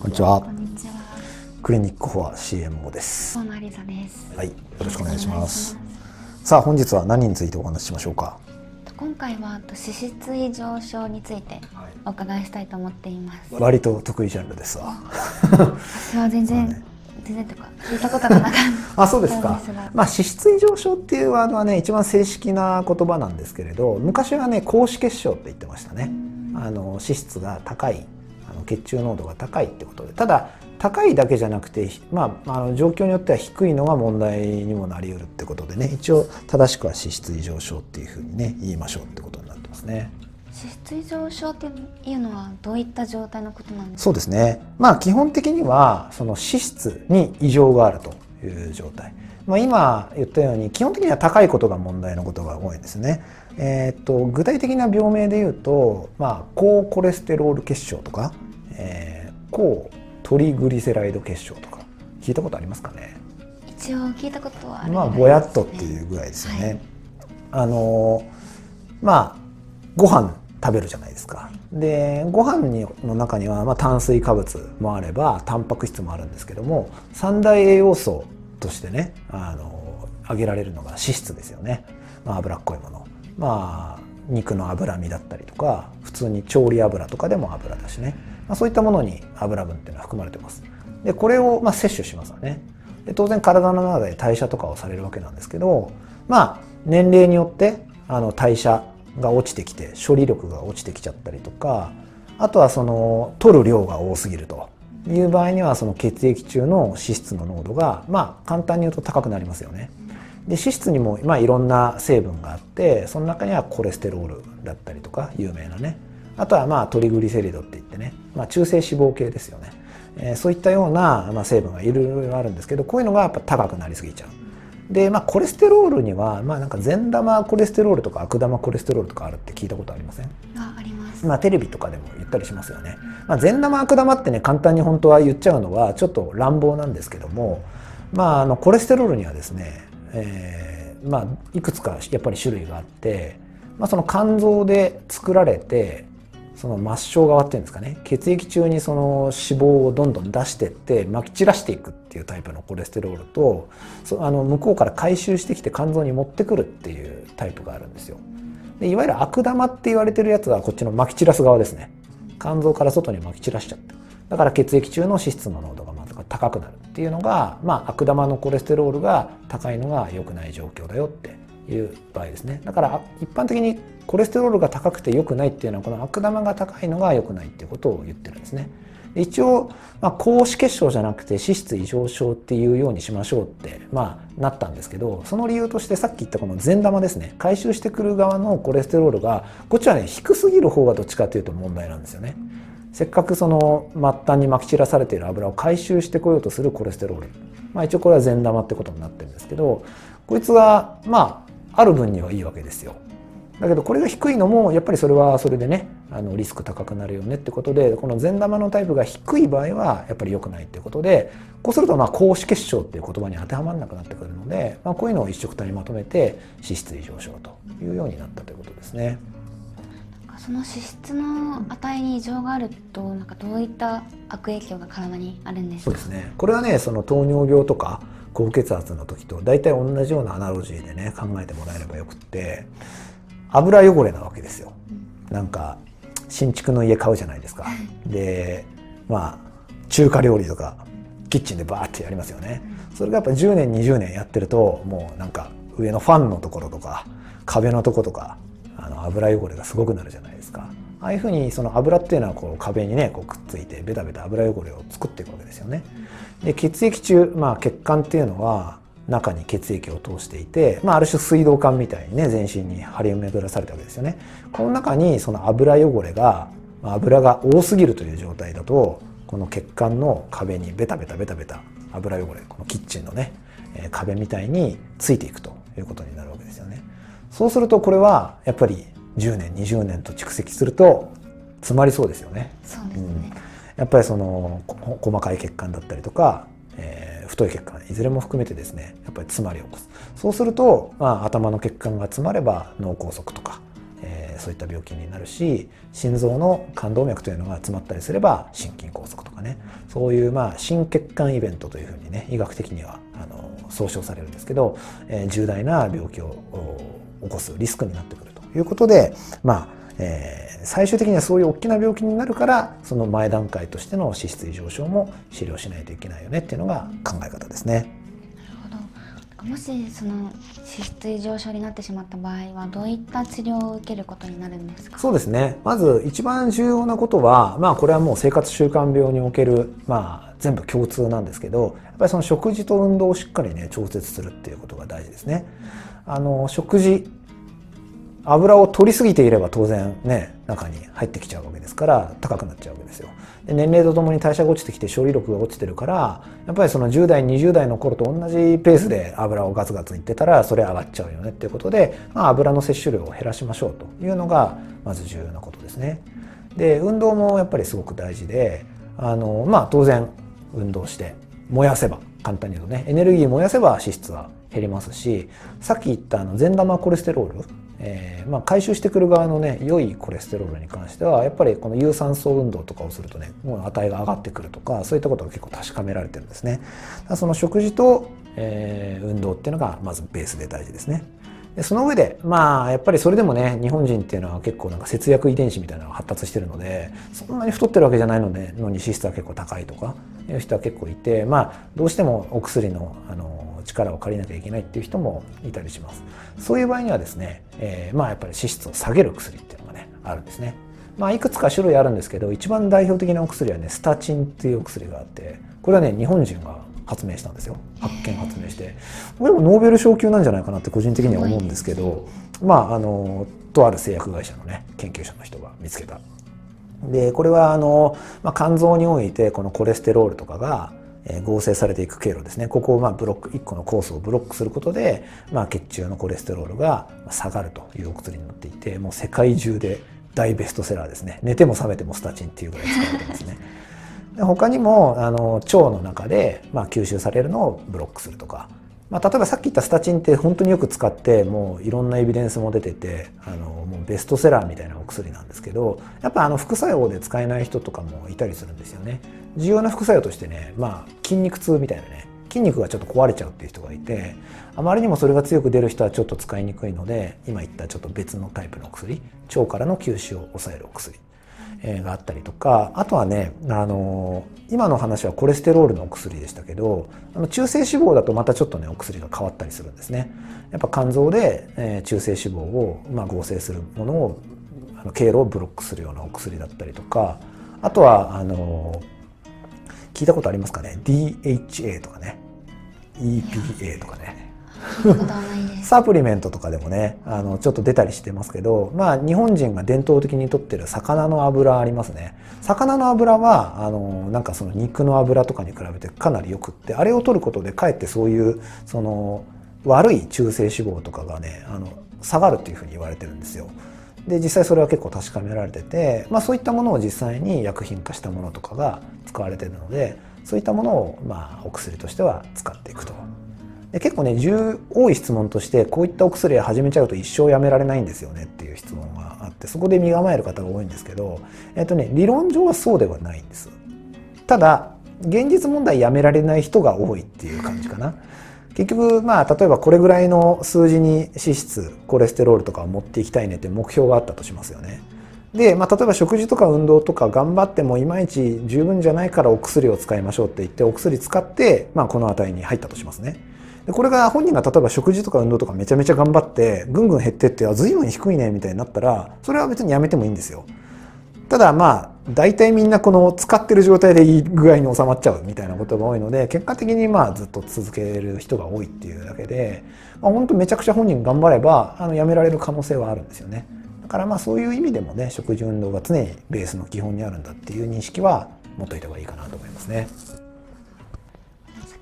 こんにちは。クリニックフォア CMO です。はい、よろしくお願いしますお。願いしさあ、本日は何についてお話ししましょうか？ます今回は脂質異常症についてお伺いしたいと思っています。割と得意ジャンルですわ。私は全然、全然とか聞いたことがなかった。あ、そうですか。まあ、脂質異常症っていうワードはね、一番正式な言葉なんですけれど、昔はね、高脂血症って言ってましたね。あの脂質が高い、あの血中濃度が高いってことで、ただ高いだけじゃなくて、まあ、あの状況によっては低いのが問題にもなり得るってことでね、一応正しくは脂質異常症っていうふうにね、言いましょうってことになってますね。脂質異常症っていうのはどういった状態のことなんですか？そうですね。まあ基本的にはその脂質に異常があるという状態。まあ今言ったように基本的には高いことが問題のことが多いんですね。えーっと具体的な病名で言うと、まあ高コレステロール血症とか、えー高トリグリセライド血症とか聞いたことありますかね？一応聞いたことはあるまあぼやっとっていうぐらいですよね。あのまあご飯食べるじゃないですか。でご飯にの中には、まあ、炭水化物もあればタンパク質もあるんですけども三大栄養素としてねあの挙げられるのが脂質ですよね、まあ、脂っこいもの。まあ肉の脂身だったりとか普通に調理油とかでも油だしね、まあ、そういったものに油分っていうのは含まれてます。でこれをま摂取しますよね。で当然体の中で代謝とかをされるわけなんですけどまあ年齢によってあの代謝が落ちてきて処理力が落ちてきちゃったりとかあとはその取る量が多すぎるという場合にはその血液中の脂質の濃度がまあ簡単に言うと高くなりますよね。で脂質にもまあいろんな成分があってその中にはコレステロールだったりとか有名なねあとはまあトリグリセリドって言ってね、まあ、中性脂肪系ですよね。えーそういったような、まあ、成分がいろいろあるんですけどこういうのがやっぱ高くなりすぎちゃう。でまあコレステロールにはまあなんか善玉コレステロールとか悪玉コレステロールとかあるって聞いたことありません？あ、あります。まあテレビとかでも言ったりしますよね。まあ、善玉悪玉ってね簡単に本当は言っちゃうのはちょっと乱暴なんですけどもまああのコレステロールにはですね、えーまあいくつかやっぱり種類があって、まあ、その肝臓で作られてその末梢側っていうんですかね。血液中にその脂肪をどんどん出してってまき散らしていくっていうタイプのコレステロールとそあの向こうから回収してきて肝臓に持ってくるっていうタイプがあるんですよ。でいわゆる悪玉って言われてるやつはこっちのまき散らす側ですね。肝臓から外にまき散らしちゃって。だから血液中の脂質の濃度がまず高くなるっていうのが、まあ、悪玉のコレステロールが高いのが良くない状況だよっていう場合ですね。だから一般的にコレステロールが高くて良くないっていうのはこの悪玉が高いのが良くないっていうことを言ってるんですね。一応、まあ、高脂血症じゃなくて脂質異常症っていうようにしましょうって、まあ、なったんですけどその理由としてさっき言ったこの善玉ですね。回収してくる側のコレステロールがこっちはね低すぎる方がどっちかというと問題なんですよね。せっかくその末端にまき散らされている油を回収してこようとするコレステロール。まあ一応これは善玉ってことになってるんですけどこいつがまあある分にはいいわけですよだけどこれが低いのもやっぱりそれはそれでねあのリスク高くなるよねってことでこの善玉のタイプが低い場合はやっぱり良くないってことでこうするとまあ高脂血症っていう言葉に当てはまらなくなってくるので、まあ、こういうのを一色体にまとめて脂質異常症というようになったということですね。その脂質の値に異常があると、なんかどういった悪影響が体にあるんですか？そうですねこれはねその糖尿病とか高血圧の時と大体同じようなアナロジーでね考えてもらえればよくって油汚れなわけですよ。なんか新築の家買うじゃないですか。でまあ中華料理とかキッチンでバーってやりますよね。それがやっぱ10年20年やってるともうなんか上のファンのところとか壁のとことかあの油汚れがすごくなるじゃないですか。ああいうふうにその油っていうのはこう壁にねこうくっついてベタベタ油汚れを作っていくわけですよね。で血液中、まあ、血管っていうのは中に血液を通していて、まあ、ある種水道管みたいにね全身に張り巡らされたわけですよね。この中にその油汚れがまあ油が多すぎるという状態だとこの血管の壁にベタベタベタベタ油汚れこのキッチンのね、えー壁みたいについていくということになるわけですよね。そうするとこれはやっぱり10年20年と蓄積すると詰まりそうですよね。そうですね。やっぱりその細かい血管だったりとか、えー太い血管いずれも含めてですねやっぱり詰まりを起こす。そうすると、まあ、頭の血管が詰まれば脳梗塞とか、えーそういった病気になるし心臓の冠動脈というのが詰まったりすれば心筋梗塞とかね。そういうまあ心血管イベントというふうにね医学的にはあの総称されるんですけど、えー、重大な病気を起こすリスクになってくるということでまあえー、最終的にはそういう大きな病気になるからその前段階としての脂質異常症も治療しないといけないよねっていうのが考え方ですね。もしその脂質異常症になってしまった場合はどういった治療を受けることになるんですか？そうですねまず一番重要なことはまあこれはもう生活習慣病におけるまあ全部共通なんですけどやっぱりその食事と運動をしっかりね調節するっていうことが大事ですね。あの食事油を取りすぎていれば当然ね中に入ってきちゃうわけですから高くなっちゃうわけですよ。で年齢とともに代謝が落ちてきて処理力が落ちてるからやっぱりその10代20代の頃と同じペースで油をガツガツいってたらそれ上がっちゃうよね。っていうことで、まあ、油の摂取量を減らしましょうというのがまず重要なことですね。で運動もやっぱりすごく大事であのまあ当然運動して燃やせば簡単に言うとねエネルギー燃やせば脂質は減りますしさっき言ったあの善玉コレステロールえーまあ、回収してくる側のね良いコレステロールに関してはやっぱりこの有酸素運動とかをするとねもう値が上がってくるとかそういったことが結構確かめられてるんですね。その食事と、えー、運動っていうのがまずベースで大事ですね。でその上でまあやっぱりそれでもね日本人っていうのは結構なんか節約遺伝子みたいなのが発達してるのでそんなに太ってるわけじゃないのでのに脂質は結構高いとかいう人は結構いてまあどうしてもお薬のあの力を借りなきゃいけないっていう人もいたりします。そういう場合にはですね、えー、まあやっぱり脂質を下げる薬っていうのがねあるんですね。まあいくつか種類あるんですけど一番代表的なお薬はねスタチンっていうお薬があってこれはね日本人が発明したんですよ。発見発明して。これもノーベル賞級なんじゃないかなって個人的には思うんですけどまああのとある製薬会社のね研究者の人が見つけた。でこれはあの、まあ、肝臓においてこのコレステロールとかが合成されていく経路ですね。ここをまあブロック1個のコースをブロックすることで、まあ、血中のコレステロールが下がるというお薬になっていてもう世界中で大ベストセラーですね。寝ても覚めてもスタチンっていうぐらい使われてますね。で他にもあの腸の中で、まあ、吸収されるのをブロックするとかまあ、例えばさっき言ったスタチンって本当によく使ってもういろんなエビデンスも出ててあのもうベストセラーみたいなお薬なんですけどやっぱあの副作用で使えない人とかもいたりするんですよね。重要な副作用としてねまあ筋肉痛みたいなね筋肉がちょっと壊れちゃうっていう人がいてあまりにもそれが強く出る人はちょっと使いにくいので今言ったちょっと別のタイプの薬腸からの吸収を抑えるお薬。があったりとかあとはねあの今の話はコレステロールのお薬でしたけどあの中性脂肪だとまたちょっとねお薬が変わったりするんですね。やっぱ肝臓で、え、中性脂肪を、まあ、合成するものをあの経路をブロックするようなお薬だったりとかあとはあの聞いたことありますかね？DHA とかね。EPA とかね。サプリメントとかでもねあのちょっと出たりしてますけどまあ日本人が伝統的にとってる魚の油ありますね魚の油はあのなんかその肉の油とかに比べてかなりよくってあれを取ることでかえってそういうその悪い中性脂肪とかがねあの下がるっていうふうに言われてるんですよで実際それは結構確かめられてて、まあ、そういったものを実際に薬品化したものとかが使われてるのでそういったものをまあお薬としては使っていくと。で結構ね多い質問としてこういったお薬を始めちゃうと一生やめられないんですよねっていう質問があってそこで身構える方が多いんですけど、えっとね、理論上はそうではないんです。ただ現実問題やめられない人が多いっていう感じかな。結局まあ例えばこれぐらいの数字に脂質コレステロールとかを持っていきたいねって目標があったとしますよね。で、まあ、例えば食事とか運動とか頑張ってもいまいち十分じゃないからお薬を使いましょうって言ってお薬使って、まあ、この値に入ったとしますね。でこれが本人が例えば食事とか運動とかめちゃめちゃ頑張ってぐんぐん減ってってあ随分低いねみたいになったらそれは別にやめてもいいんですよ。ただまあ大体みんなこの使ってる状態でいい具合に収まっちゃうみたいなことが多いので結果的にまあずっと続ける人が多いっていうだけで、まあ、本当めちゃくちゃ本人頑張ればあのやめられる可能性はあるんですよね。だからまあそういう意味でもね食事運動が常にベースの基本にあるんだっていう認識は持っといた方がいいかなと思いますね。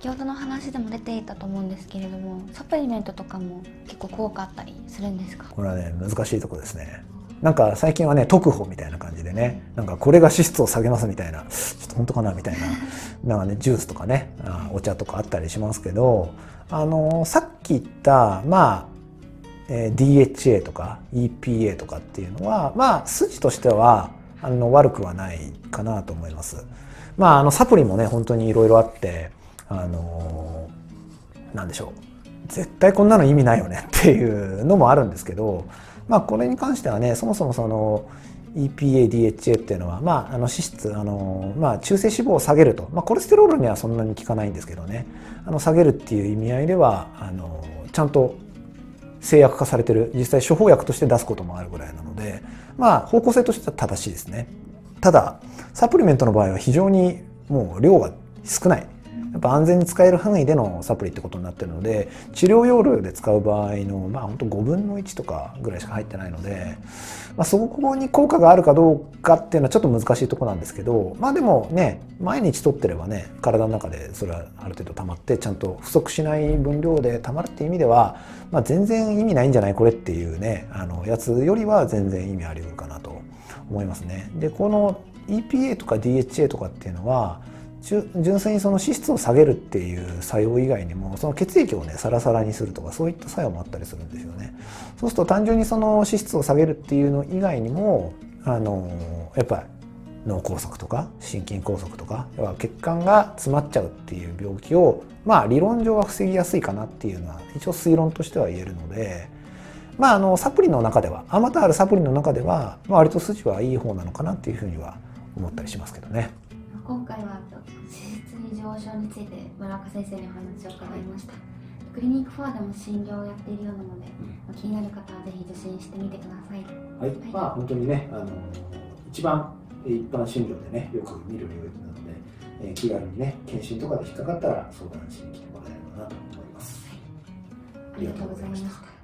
先ほどの話でも出ていたと思うんですけれどもサプリメントとかも結構効果あったりするんですか？これはね難しいとこですねなんか最近はね特保みたいな感じでねなんかこれが脂質を下げますみたいなちょっと本当かなみたいな なんかねジュースとかねお茶とかあったりしますけどあのさっき言ったまあえー DHA とか EPA とかっていうのはまあ筋としてはあの悪くはないかなと思います。まああのサプリもね本当にいろいろあってあのーなんでしょう。絶対こんなの意味ないよねっていうのもあるんですけどまあこれに関してはねそもそもその EPA、DHA っていうのは、まあ、あの脂質、あのまあ、中性脂肪を下げると、まあ、コレステロールにはそんなに効かないんですけどね。あの下げるっていう意味合いではあのちゃんと制約化されてる。実際処方薬として出すこともあるぐらいなので、まあ、方向性としては正しいですね。ただサプリメントの場合は非常にもう量が少ない。やっぱ安全に使える範囲でのサプリってことになってるので治療用量で使う場合のまあ本当5分の1とかぐらいしか入ってないので、まあ、そこに効果があるかどうかっていうのはちょっと難しいとこなんですけどまあでもね毎日取ってればね体の中でそれはある程度溜まってちゃんと不足しない分量で溜まるっていう意味では、まあ、全然意味ないんじゃないこれっていうねあのやつよりは全然意味あり得るかなと思いますね。でこの EPA とか DHA とかっていうのは純粋にその脂質を下げるっていう作用以外にもその血液をねサラサラにするとかそういった作用もあったりするんですよね。そうすると単純にその脂質を下げるっていうの以外にもあのやっぱり脳梗塞とか心筋梗塞とか要は血管が詰まっちゃうっていう病気をまあ理論上は防ぎやすいかなっていうのは一応推論としては言えるので。まあ、あのサプリの中ではあまたあるサプリの中では、まあ、割と筋はいい方なのかなっていうふうには思ったりしますけどね。今回は脂質異常症について村岡先生にお話を伺いました、クリニックフォアでも診療をやっているようなので、気になる方はぜひ受診してみてください。はい、まあ本当にね、あの一番一般診療でねよく見る領域なので、えー気軽にね検診とかで引っかかったら相談しに来てもらえればなと思います。ありがとうございました